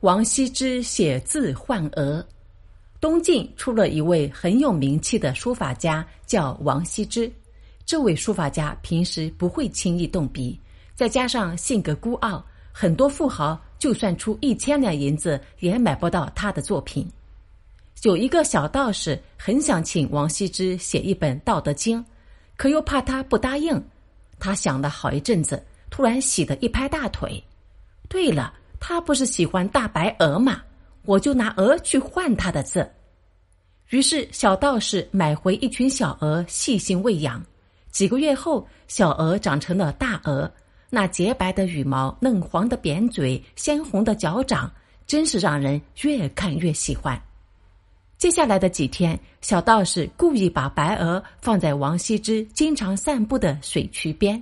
王羲之写字换额。东晋出了一位很有名气的书法家，叫王羲之。这位书法家平时不会轻易动笔，再加上性格孤傲，很多富豪就算出一千两银子也买不到他的作品。有一个小道士很想请王羲之写一本《道德经》，可又怕他不答应。他想了好一阵子，突然喜得一拍大腿：“对了！”他不是喜欢大白鹅吗？我就拿鹅去换他的字。于是小道士买回一群小鹅，细心喂养。几个月后，小鹅长成了大鹅，那洁白的羽毛、嫩黄的扁嘴、鲜红的脚掌，真是让人越看越喜欢。接下来的几天，小道士故意把白鹅放在王羲之经常散步的水渠边，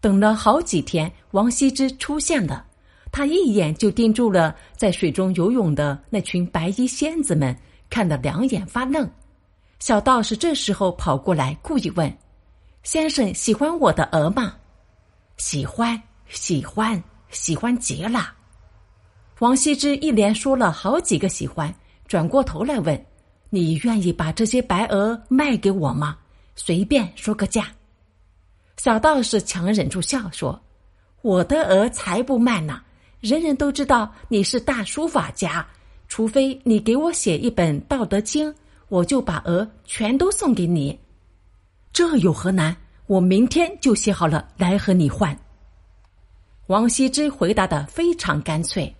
等了好几天，王羲之出现了。他一眼就盯住了在水中游泳的那群白衣仙子们，看得两眼发愣。小道士这时候跑过来，故意问：“先生喜欢我的鹅吗？”“喜欢，喜欢，喜欢极了。”王羲之一连说了好几个喜欢，转过头来问：“你愿意把这些白鹅卖给我吗？随便说个价。”小道士强忍住笑说：“我的鹅才不卖呢。”人人都知道你是大书法家，除非你给我写一本《道德经》，我就把鹅全都送给你。这有何难？我明天就写好了来和你换。王羲之回答的非常干脆。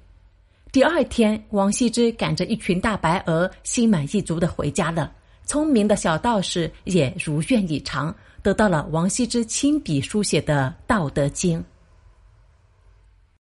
第二天，王羲之赶着一群大白鹅，心满意足的回家了。聪明的小道士也如愿以偿，得到了王羲之亲笔书写的《道德经》。